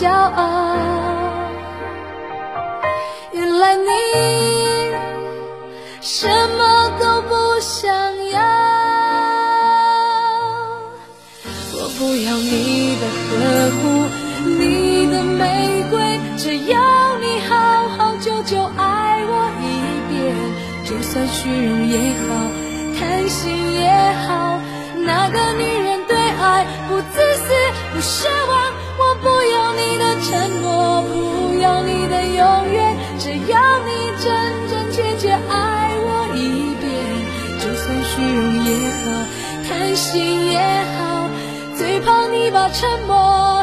骄傲。原来你什么都不想要。我不要你的呵护，你的玫瑰，只要你好好久久爱我一遍。就算虚荣也好，贪心也好，那个女人对爱不自私。不奢望，不要你的承诺，不要你的永远，只要你真真切切爱我一遍。就算虚荣也好，贪心也好，最怕你把沉默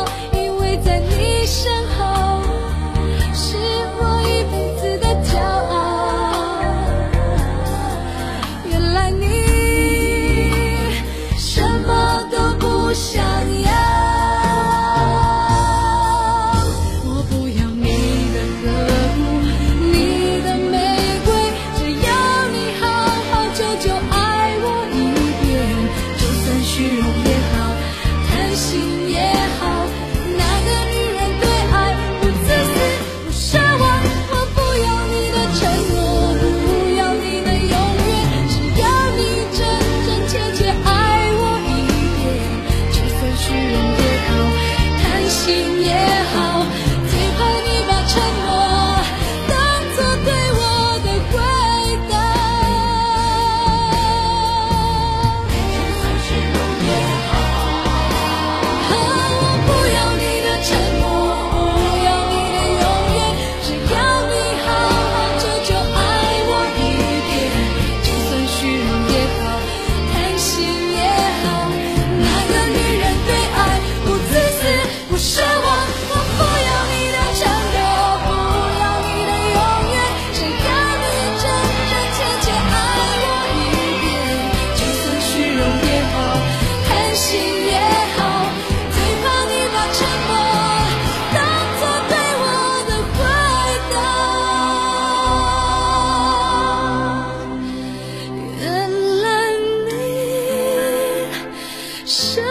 是。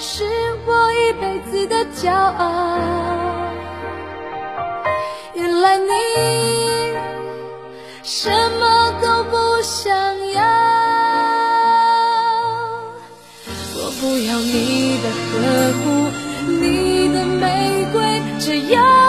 是我一辈子的骄傲。原来你什么都不想要，我不要你的呵护，你的玫瑰。只要。